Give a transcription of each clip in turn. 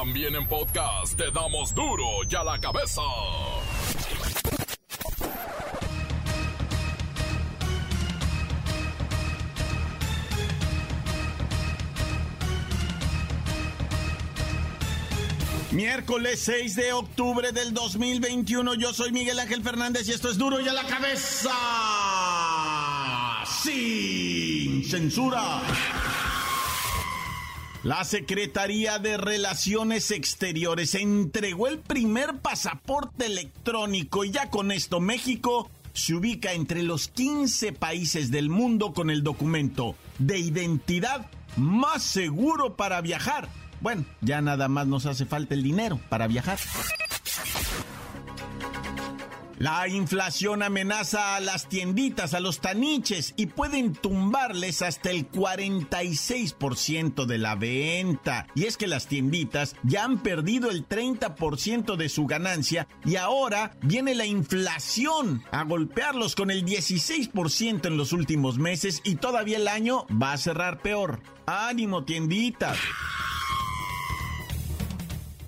También en podcast te damos duro y a la cabeza. Miércoles 6 de octubre del 2021, yo soy Miguel Ángel Fernández y esto es duro y a la cabeza. Sin censura. La Secretaría de Relaciones Exteriores entregó el primer pasaporte electrónico y ya con esto México se ubica entre los 15 países del mundo con el documento de identidad más seguro para viajar. Bueno, ya nada más nos hace falta el dinero para viajar. La inflación amenaza a las tienditas, a los taniches y pueden tumbarles hasta el 46% de la venta. Y es que las tienditas ya han perdido el 30% de su ganancia y ahora viene la inflación a golpearlos con el 16% en los últimos meses y todavía el año va a cerrar peor. Ánimo tienditas.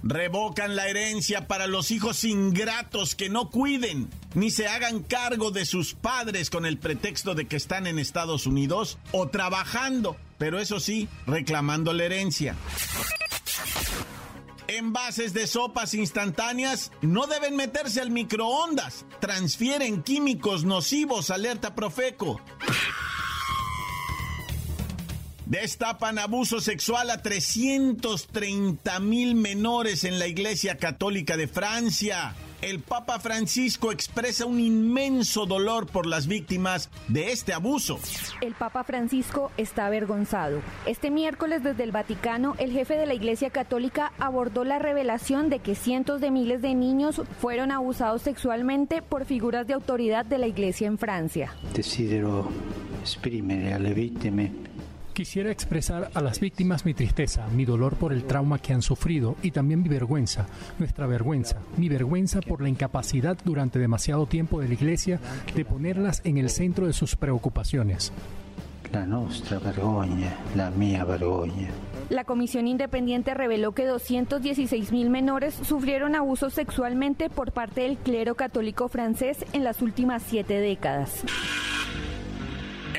Revocan la herencia para los hijos ingratos que no cuiden ni se hagan cargo de sus padres con el pretexto de que están en Estados Unidos o trabajando, pero eso sí, reclamando la herencia. Envases de sopas instantáneas no deben meterse al microondas. Transfieren químicos nocivos, alerta Profeco. Destapan abuso sexual a 330 mil menores en la Iglesia Católica de Francia. El Papa Francisco expresa un inmenso dolor por las víctimas de este abuso. El Papa Francisco está avergonzado. Este miércoles desde el Vaticano, el jefe de la Iglesia Católica abordó la revelación de que cientos de miles de niños fueron abusados sexualmente por figuras de autoridad de la Iglesia en Francia. Desidero exprimere alle vittime Quisiera expresar a las víctimas mi tristeza, mi dolor por el trauma que han sufrido y también mi vergüenza, nuestra vergüenza, mi vergüenza por la incapacidad durante demasiado tiempo de la Iglesia de ponerlas en el centro de sus preocupaciones. La nuestra vergogna, la mía vergogna. La Comisión Independiente reveló que 216 mil menores sufrieron abuso sexualmente por parte del clero católico francés en las últimas siete décadas.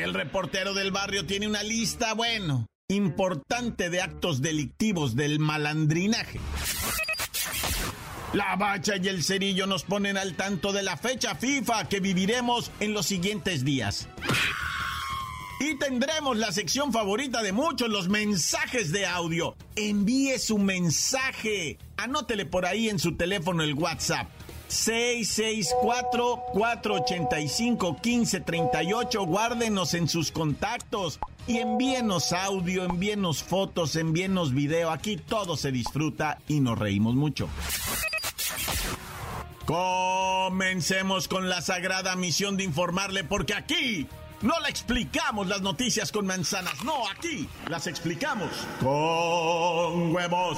El reportero del barrio tiene una lista, bueno, importante de actos delictivos del malandrinaje. La bacha y el cerillo nos ponen al tanto de la fecha FIFA que viviremos en los siguientes días. Y tendremos la sección favorita de muchos, los mensajes de audio. Envíe su mensaje. Anótele por ahí en su teléfono el WhatsApp. 664-485-1538. Guárdenos en sus contactos y envíenos audio, envíenos fotos, envíenos video. Aquí todo se disfruta y nos reímos mucho. Comencemos con la sagrada misión de informarle porque aquí no le explicamos las noticias con manzanas, no, aquí las explicamos con huevos.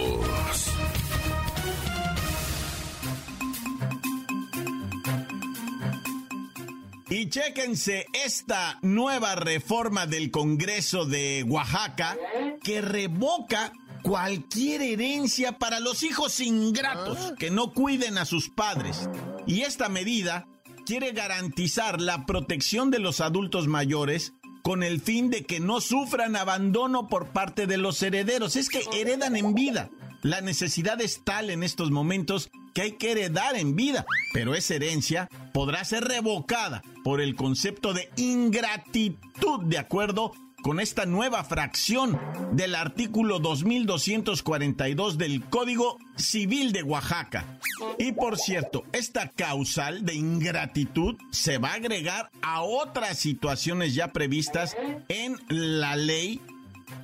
Y chéquense esta nueva reforma del Congreso de Oaxaca que revoca cualquier herencia para los hijos ingratos que no cuiden a sus padres. Y esta medida quiere garantizar la protección de los adultos mayores con el fin de que no sufran abandono por parte de los herederos. Es que heredan en vida. La necesidad es tal en estos momentos que hay que heredar en vida, pero esa herencia podrá ser revocada por el concepto de ingratitud de acuerdo con esta nueva fracción del artículo 2242 del Código Civil de Oaxaca. Y por cierto, esta causal de ingratitud se va a agregar a otras situaciones ya previstas en la ley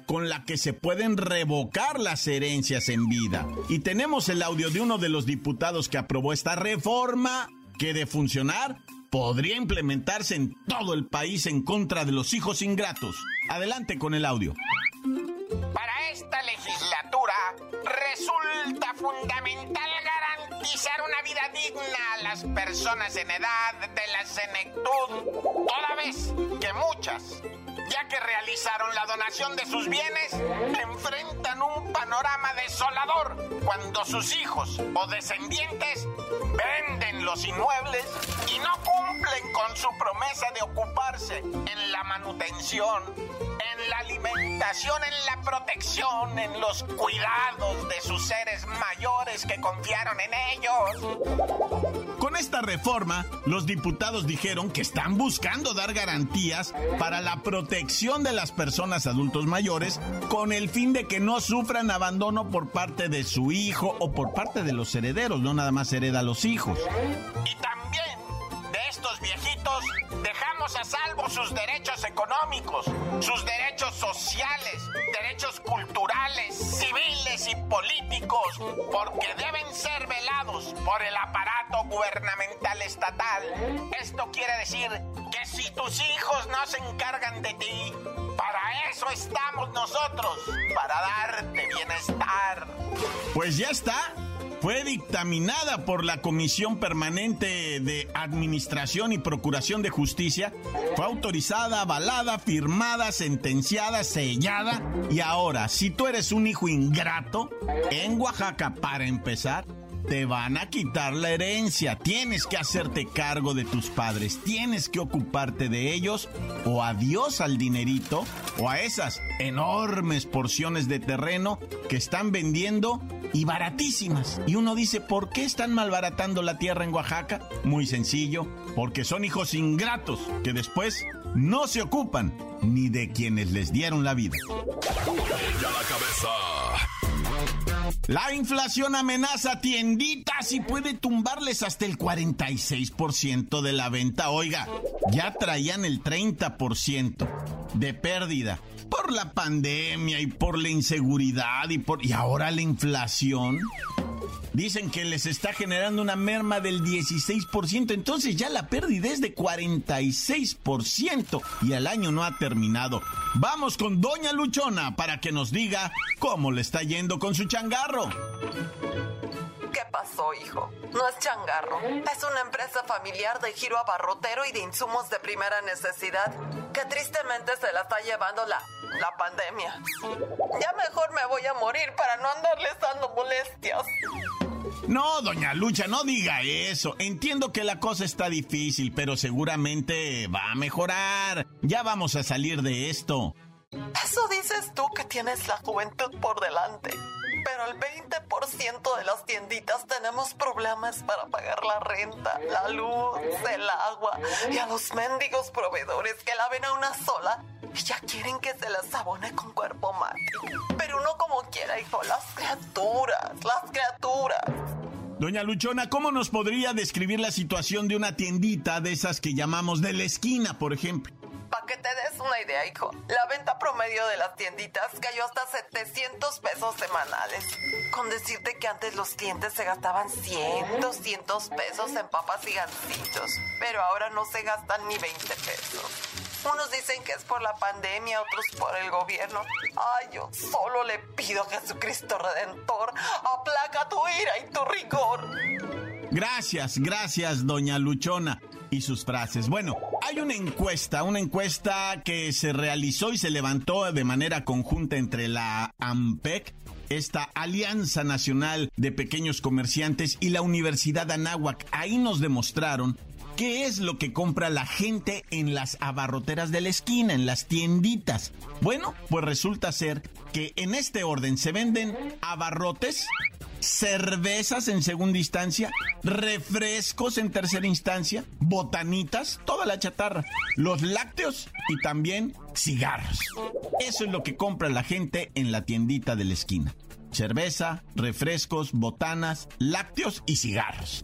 con la que se pueden revocar las herencias en vida. Y tenemos el audio de uno de los diputados que aprobó esta reforma que de funcionar podría implementarse en todo el país en contra de los hijos ingratos. Adelante con el audio. Para esta legislatura resulta fundamental garantizar una vida digna a las personas en edad de la senectud, toda vez que muchas ya que realizaron la donación de sus bienes, enfrentan un panorama desolador cuando sus hijos o descendientes venden los inmuebles y no cumplen con su promesa de ocuparse en la manutención, en la alimentación, en la protección, en los cuidados de sus seres mayores que confiaron en ellos. Con esta reforma, los diputados dijeron que están buscando dar garantías para la protección de las personas adultos mayores con el fin de que no sufran abandono por parte de su hijo o por parte de los herederos, no nada más hereda a los hijos. Y también a salvo sus derechos económicos, sus derechos sociales, derechos culturales, civiles y políticos, porque deben ser velados por el aparato gubernamental estatal. Esto quiere decir que si tus hijos no se encargan de ti, para eso estamos nosotros, para darte bienestar. Pues ya está fue dictaminada por la Comisión Permanente de Administración y Procuración de Justicia, fue autorizada, avalada, firmada, sentenciada, sellada y ahora, si tú eres un hijo ingrato, en Oaxaca, para empezar, te van a quitar la herencia. Tienes que hacerte cargo de tus padres. Tienes que ocuparte de ellos. O adiós al dinerito. O a esas enormes porciones de terreno que están vendiendo y baratísimas. Y uno dice, ¿por qué están malbaratando la tierra en Oaxaca? Muy sencillo. Porque son hijos ingratos que después no se ocupan ni de quienes les dieron la vida. La cabeza. La inflación amenaza tienditas y puede tumbarles hasta el 46% de la venta. Oiga, ya traían el 30% de pérdida por la pandemia y por la inseguridad y por y ahora la inflación. Dicen que les está generando una merma del 16%, entonces ya la pérdida es de 46% y el año no ha terminado. Vamos con Doña Luchona para que nos diga cómo le está yendo con su changarro. ¿Qué pasó, hijo? No es changarro. Es una empresa familiar de giro abarrotero y de insumos de primera necesidad que tristemente se la está llevando la, la pandemia. Ya mejor me voy a morir para no andarles dando molestias. No, doña Lucha, no diga eso. Entiendo que la cosa está difícil, pero seguramente va a mejorar. Ya vamos a salir de esto. Eso dices tú que tienes la juventud por delante. Pero el 20% de las tienditas tenemos problemas para pagar la renta, la luz, el agua y a los mendigos proveedores que la ven a una sola y ya quieren que se las abone con cuerpo mate. Pero uno como quiera, hijo, las criaturas, las criaturas. Doña Luchona, ¿cómo nos podría describir la situación de una tiendita de esas que llamamos de la esquina, por ejemplo? Para que te des una idea, hijo, la venta promedio de las tienditas cayó hasta 700 pesos semanales. Con decirte que antes los clientes se gastaban 100, 200 pesos en papas y gancitos, pero ahora no se gastan ni 20 pesos. Unos dicen que es por la pandemia, otros por el gobierno. Ay, yo solo le pido a Jesucristo Redentor, aplaca tu ira y tu rigor. Gracias, gracias, doña Luchona. Y sus frases. Bueno, hay una encuesta, una encuesta que se realizó y se levantó de manera conjunta entre la AMPEC, esta Alianza Nacional de Pequeños Comerciantes y la Universidad Anáhuac. Ahí nos demostraron ¿Qué es lo que compra la gente en las abarroteras de la esquina, en las tienditas? Bueno, pues resulta ser que en este orden se venden abarrotes, cervezas en segunda instancia, refrescos en tercera instancia, botanitas, toda la chatarra, los lácteos y también cigarros. Eso es lo que compra la gente en la tiendita de la esquina. Cerveza, refrescos, botanas, lácteos y cigarros.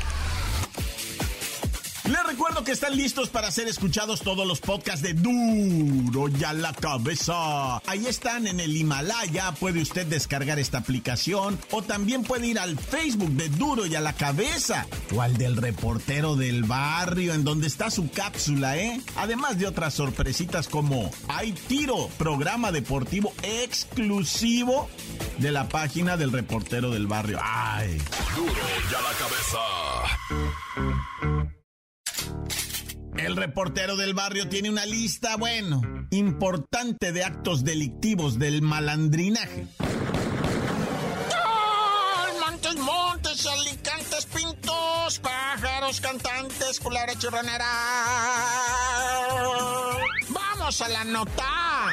Les recuerdo que están listos para ser escuchados todos los podcasts de Duro y a la cabeza. Ahí están en el Himalaya, puede usted descargar esta aplicación o también puede ir al Facebook de Duro y a la cabeza o al del reportero del barrio en donde está su cápsula, ¿eh? Además de otras sorpresitas como Hay Tiro, programa deportivo exclusivo de la página del reportero del barrio. ¡Ay! Duro y a la cabeza. El reportero del barrio tiene una lista, bueno, importante de actos delictivos del malandrinaje. Montes, alicantes, pintos, pájaros, cantantes, culebra churronera. Vamos a la nota.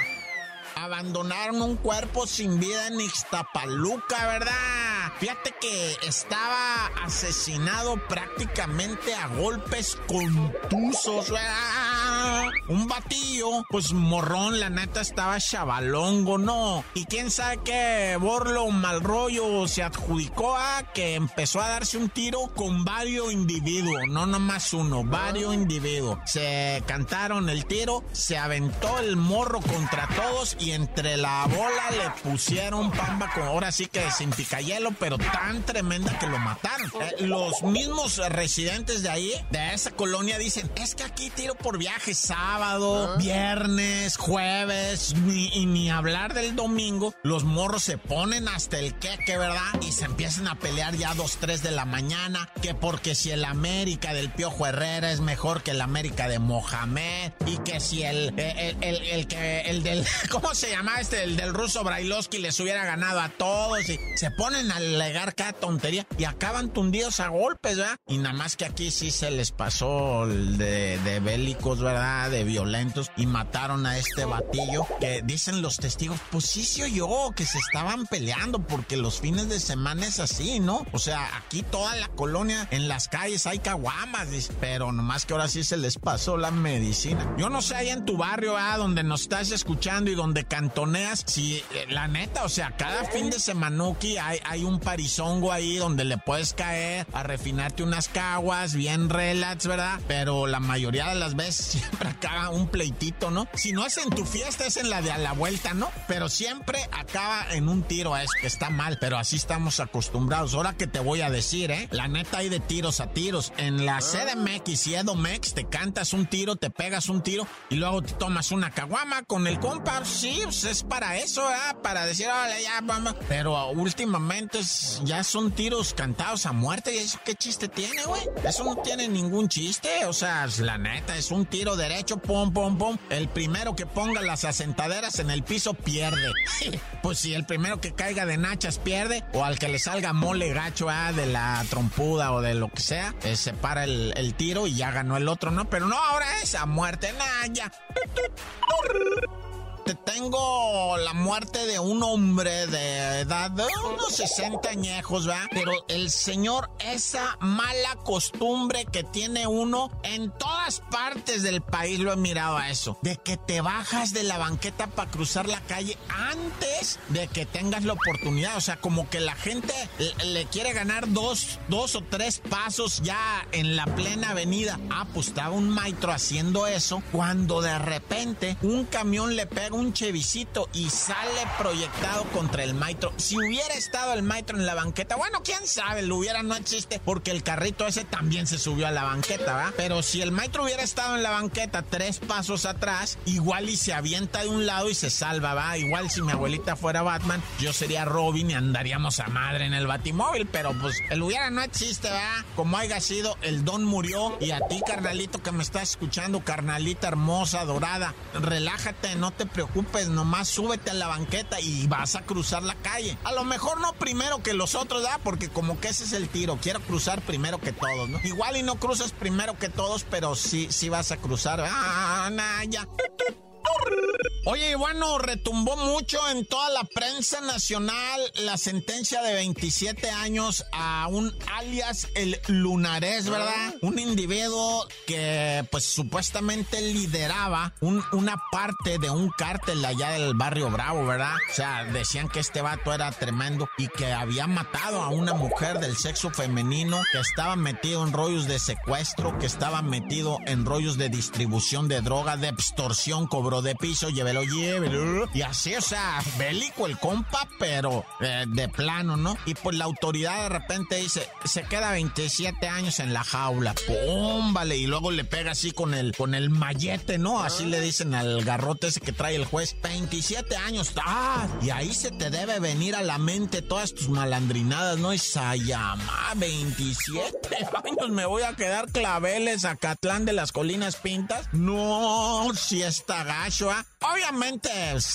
Abandonaron un cuerpo sin vida en Ixtapaluca, ¿verdad? Fíjate que estaba asesinado prácticamente a golpes contusos, ¿verdad? Un batillo, pues morrón, la neta estaba chavalongo, ¿no? Y quién sabe qué borlo mal rollo se adjudicó a que empezó a darse un tiro con varios individuos, no nomás uno, varios individuos. Se cantaron el tiro, se aventó el morro contra todos y entre la bola le pusieron pamba con ahora sí que sin picayelo, pero tan tremenda que lo mataron. Eh, los mismos residentes de ahí, de esa colonia, dicen, es que aquí tiro por viaje sábado, viernes, jueves, ni, y ni hablar del domingo, los morros se ponen hasta el queque, ¿verdad? Y se empiezan a pelear ya a 2, 3 de la mañana, que porque si el América del Piojo Herrera es mejor que el América de Mohamed, y que si el, el, el, el que, el del, ¿cómo se llama este? El del ruso Brailovsky les hubiera ganado a todos, y se ponen a alegar cada tontería, y acaban tundidos a golpes, ¿verdad? Y nada más que aquí sí se les pasó de, de bélicos, ¿verdad? De violentos, y mataron a este batillo, que dicen los testigos, pues sí se oyó, que se estaban peleando, porque los fines de semana es así, ¿no? O sea, aquí toda la colonia, en las calles hay caguamas, pero nomás que ahora sí se les pasó la medicina. Yo no sé, ahí en tu barrio, ¿verdad? Donde nos estás escuchando y donde cantoneas, si eh, la neta, o sea, cada fin de semanuki hay, hay un parizongo ahí donde le puedes caer a refinarte unas caguas, bien relax, ¿verdad? Pero la mayoría de las veces siempre un pleitito, ¿no? Si no es en tu fiesta, es en la de a la vuelta, ¿no? Pero siempre acaba en un tiro, es que está mal, pero así estamos acostumbrados. Ahora que te voy a decir, ¿eh? La neta hay de tiros a tiros. En la CDMX y Edomex te cantas un tiro, te pegas un tiro y luego te tomas una caguama con el compa. Sí, pues es para eso, ¿eh? Para decir, órale, ya, vamos. Pero últimamente es- ya son tiros cantados a muerte. ¿Y eso qué chiste tiene, güey? Eso no tiene ningún chiste. O sea, la neta, es un tiro derecho, pum, pum, pum. El primero que ponga las asentaderas en el piso pierde. pues si el primero que caiga de nachas pierde, o al que le salga mole gacho ah, de la trompuda o de lo que sea, eh, se para el, el tiro y ya ganó el otro, ¿no? Pero no, ahora es a muerte, nah, ya. Te tengo la muerte de un hombre de edad de unos 60 añejos, ¿verdad? Pero el señor, esa mala costumbre que tiene uno en todas partes del país, lo he mirado a eso, de que te bajas de la banqueta para cruzar la calle antes de que tengas la oportunidad. O sea, como que la gente le, quiere ganar dos, dos o tres pasos ya en la plena avenida. Ah, pues estaba un maestro haciendo eso cuando de repente un camión le pega un chevisito y sale proyectado contra el maestro. Si hubiera estado el maestro en la banqueta, bueno, quién sabe, lo hubiera no existe porque el carrito ese también se subió a la banqueta, ¿va? Pero si el maestro hubiera estado en la banqueta tres pasos atrás, igual y se avienta de un lado y se salva, ¿va? Igual si mi abuelita fuera Batman, yo sería Robin y andaríamos a madre en el batimóvil, pero pues el hubiera no existe, ¿va? Como haya sido, el don murió y a ti, carnalito, que me estás escuchando, carnalita hermosa, dorada, relájate, no te preocupes, nomás súbete a la banqueta y vas a cruzar la calle. A lo mejor no primero que los otros, ¿verdad? Porque como que ese es el tiro, quiero cruzar primero que todos, ¿no? Igual y no cruzas primero que todos, pero sí, sí vas a cruzar. Ah, nah, ya. Oye, y bueno, retumbó mucho en toda la prensa nacional la sentencia de 27 años a un alias el Lunares, ¿verdad? Un individuo que pues supuestamente lideraba una parte de un cártel allá del barrio Bravo, ¿verdad? O sea, decían que este vato era tremendo y que había matado a una mujer del sexo femenino, que estaba metido en rollos de secuestro, que estaba metido en rollos de distribución de droga, de extorsión, cobro de piso, llévelo, llévelo. Y así, o sea, bélico el compa, pero eh, de plano, ¿no? Y pues la autoridad de repente dice, se queda 27 años en la jaula. ¡Pum! Vale, y luego le pega así con el, con el mallete, ¿no? Así le dicen al garrote ese que trae el juez. 27 años. ¡Ah! Y ahí se te debe venir a la mente todas tus malandrinadas, ¿no? llama 27 años me voy a quedar claveles a Catlán de las Colinas Pintas. No, si está gacho, ¿ah? Obviamente,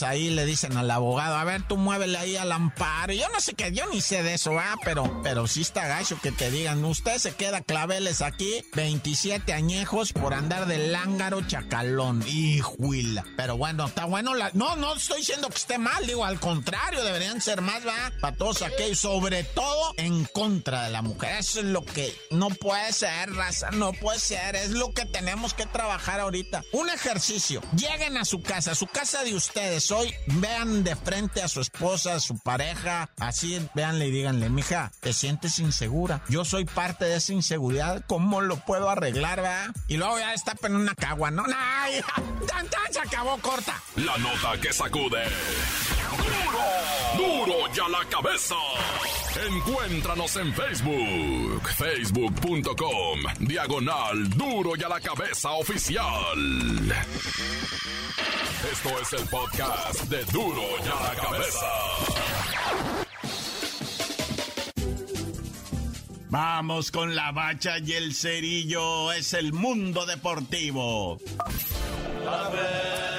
ahí le dicen al abogado, a ver, tú muévele ahí al amparo. Yo no sé qué, yo ni sé de eso, ¿ah? Pero, pero sí está gacho que te digan, usted se queda claveles aquí, 27 añejos por andar de lángaro chacalón. Hijuila. Pero bueno, está bueno la... No, no estoy diciendo que esté mal, digo, al contrario, deberían ser más, ¿va? Para todos aquellos, sobre todo en contra de la mujer. Eso es lo que no puede ser, raza, no puede ser. Es lo que tenemos que trabajar ahorita. Un ejercicio. Lleguen a su casa su casa de ustedes hoy, vean de frente a su esposa, a su pareja, así, véanle y díganle, mija, te sientes insegura. Yo soy parte de esa inseguridad, ¿cómo lo puedo arreglar, va? Y luego ya está en una cagua, ¿no? ¡Ay! ¡Tan, tan! Se acabó corta. La nota que sacude. ¡Duro! ¡Duro ya la cabeza! Encuéntranos en Facebook, facebook.com, diagonal Duro y a la cabeza oficial. Esto es el podcast de Duro y a la cabeza. Vamos con la bacha y el cerillo, es el mundo deportivo. con el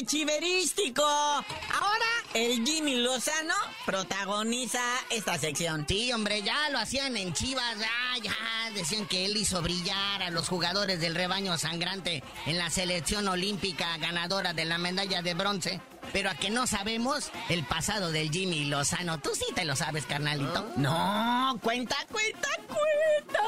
chiverístico. Ahora el Jimmy Lozano protagoniza esta sección. Sí, hombre, ya lo hacían en Chivas, ya, ya decían que él hizo brillar a los jugadores del rebaño sangrante en la selección olímpica ganadora de la medalla de bronce. Pero a que no sabemos el pasado del Jimmy Lozano. Tú sí te lo sabes, carnalito. No, cuenta, cuenta, cuenta.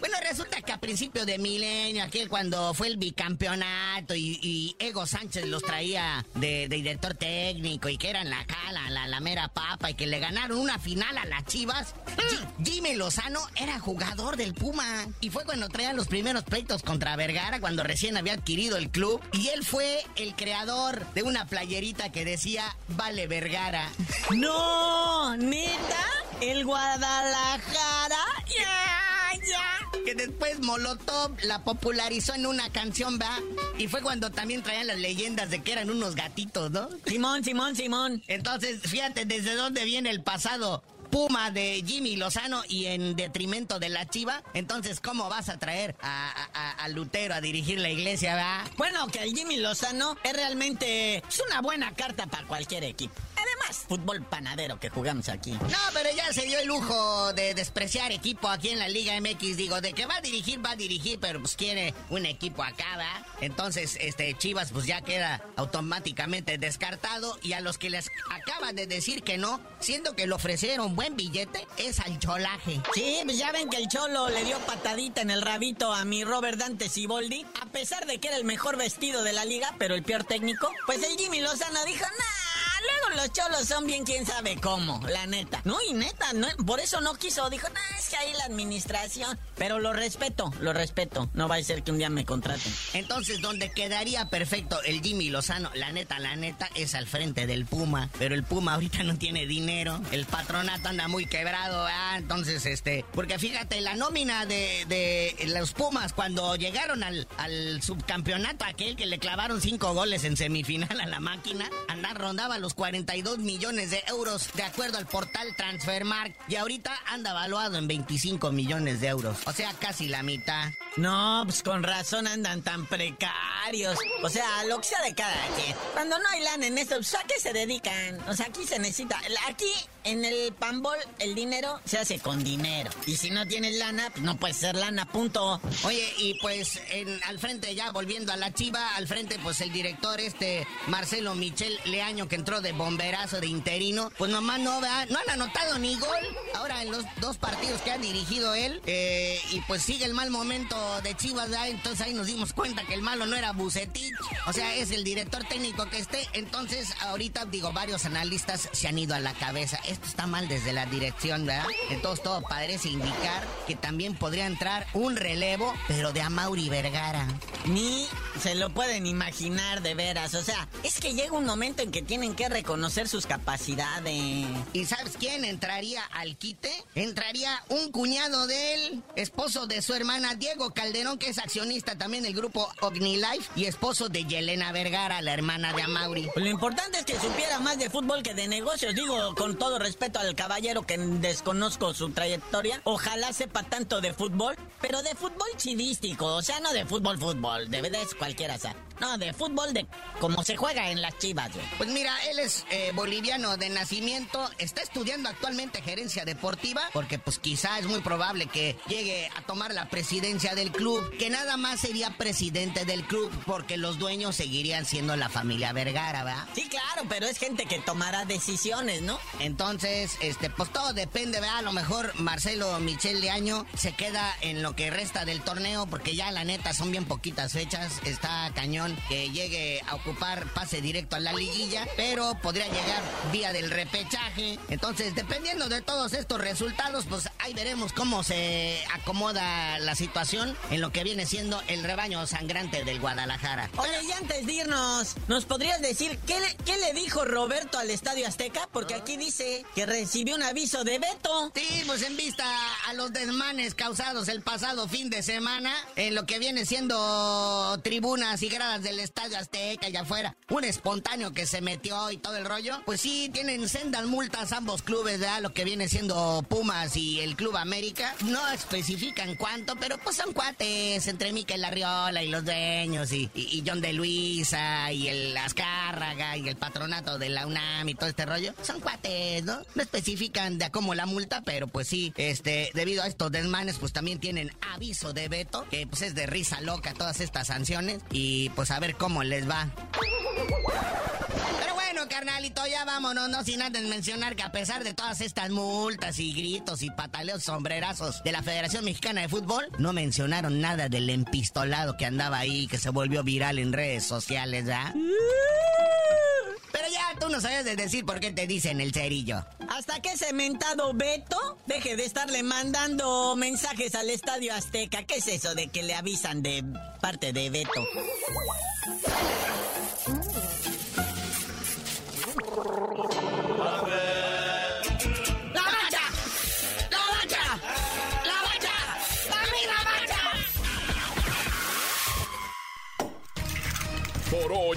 Bueno, resulta que a principio de milenio, aquel cuando fue el bicampeonato y, Ego Sánchez los traía de, director técnico y que eran la cala, la, la mera papa y que le ganaron una final a las Chivas, Jimmy Lozano era jugador del Puma. Y fue cuando traían los primeros pleitos contra Vergara, cuando recién había adquirido el club. Y él fue el creador de una playerita que decía Vale Vergara. No, neta, el Guadalajara. Ya, ya. Que después Molotov la popularizó en una canción, ¿va? Y fue cuando también traían las leyendas de que eran unos gatitos, ¿no? Simón, Simón, Simón. Entonces, fíjate desde dónde viene el pasado. Puma de Jimmy Lozano y en detrimento de la Chiva. Entonces, ¿cómo vas a traer a, Lutero a dirigir la iglesia, va? Bueno, que el Jimmy Lozano es realmente es una buena carta para cualquier equipo fútbol panadero que jugamos aquí. No, pero ya se dio el lujo de despreciar equipo aquí en la Liga MX. Digo, de que va a dirigir, va a dirigir, pero pues quiere un equipo acá, ¿va? Entonces, este, Chivas pues ya queda automáticamente descartado. Y a los que les acaba de decir que no, siendo que le ofrecieron buen billete, es al cholaje. Sí, pues ya ven que el cholo le dio patadita en el rabito a mi Robert Dante Siboldi. A pesar de que era el mejor vestido de la liga, pero el peor técnico, pues el Jimmy Lozano dijo, nah luego los cholos son bien quién sabe cómo, la neta. No, y neta, no, por eso no quiso. Dijo, no, es que ahí la administración. Pero lo respeto, lo respeto. No va a ser que un día me contraten. Entonces, donde quedaría perfecto el Jimmy Lozano, la neta, la neta, es al frente del Puma. Pero el Puma ahorita no tiene dinero. El patronato anda muy quebrado, ¿ah? Entonces, este, porque fíjate, la nómina de, de los Pumas cuando llegaron al, al subcampeonato, aquel que le clavaron cinco goles en semifinal a la máquina, andar rondaba los 42 millones de euros, de acuerdo al portal Transfermarkt. Y ahorita anda evaluado en 25 millones de euros. O sea, casi la mitad. No, pues con razón andan tan precarios. O sea, lo que sea de cada quien. Cuando no hay lana en esto, pues, ¿a qué se dedican? O sea, aquí se necesita. Aquí en el panbol el dinero se hace con dinero. Y si no tienes lana, pues no puede ser lana, punto. Oye, y pues en, al frente, ya volviendo a la chiva, al frente, pues el director este Marcelo Michel Leaño, que entró de bomberazo de interino, pues nomás no, no han anotado ni gol. Ahora en los dos partidos que ha dirigido él, eh, y pues sigue el mal momento de Chivas, entonces ahí nos dimos cuenta que el malo no era Bucetich, o sea, es el director técnico que esté. Entonces, ahorita digo, varios analistas se han ido a la cabeza. Esto está mal desde la dirección, ¿verdad? Entonces todo parece indicar que también podría entrar un relevo, pero de Amauri Vergara. Ni se lo pueden imaginar de veras. O sea, es que llega un momento en que tienen que reconocer sus capacidades. ¿Y sabes quién entraría al quite? Entraría un cuñado de él, esposo de su hermana Diego Calderón, que es accionista también del grupo OgniLife y esposo de Yelena Vergara, la hermana de Amauri. Lo importante es que supiera más de fútbol que de negocios. Digo, con todo respeto al caballero que desconozco su trayectoria, ojalá sepa tanto de fútbol, pero de fútbol chidístico, o sea, no de fútbol fútbol, de verdad es cualquiera, sea. No, de fútbol de como se juega en las chivas, güey. Pues mira, él es eh, boliviano de nacimiento, está estudiando actualmente gerencia deportiva, porque pues quizá es muy probable que llegue a tomar la presidencia del club, que nada más sería presidente del club, porque los dueños seguirían siendo la familia Vergara, ¿verdad? Sí, claro, pero es gente que tomará decisiones, ¿no? Entonces, este, pues todo depende, ¿verdad? A lo mejor Marcelo Michel de Año se queda en lo que resta del torneo, porque ya la neta son bien poquitas fechas, está cañón que llegue a ocupar pase directo a la liguilla, pero podría llegar vía del repechaje. Entonces, dependiendo de todos estos resultados, pues ahí veremos cómo se acomoda la situación en lo que viene siendo el rebaño sangrante del Guadalajara. Oye, y antes de irnos, ¿nos podrías decir qué le, qué le dijo Roberto al Estadio Azteca? Porque aquí dice que recibió un aviso de veto. Sí, pues en vista a los desmanes causados el pasado fin de semana, en lo que viene siendo tribunas y gradas del Estadio Azteca y afuera, un espontáneo que se metió y todo el rollo, pues sí, tienen sendas multas ambos clubes, de Lo que viene siendo Pumas y el Club América. No especifican cuánto, pero pues son cuates entre Miquel Arriola y los dueños y, y, John de Luisa y el Azcárraga y el patronato de la UNAM y todo este rollo. Son cuates, ¿no? No especifican de cómo la multa, pero pues sí, este, debido a estos desmanes, pues también tienen aviso de veto, que pues es de risa loca todas estas sanciones y pues a ver cómo les va. Carnalito, ya vámonos, no sin antes mencionar que a pesar de todas estas multas y gritos y pataleos sombrerazos de la Federación Mexicana de Fútbol, no mencionaron nada del empistolado que andaba ahí, que se volvió viral en redes sociales, ¿verdad? Pero ya tú no sabes de decir por qué te dicen el cerillo. Hasta que ese mentado Beto deje de estarle mandando mensajes al Estadio Azteca. ¿Qué es eso de que le avisan de parte de Beto?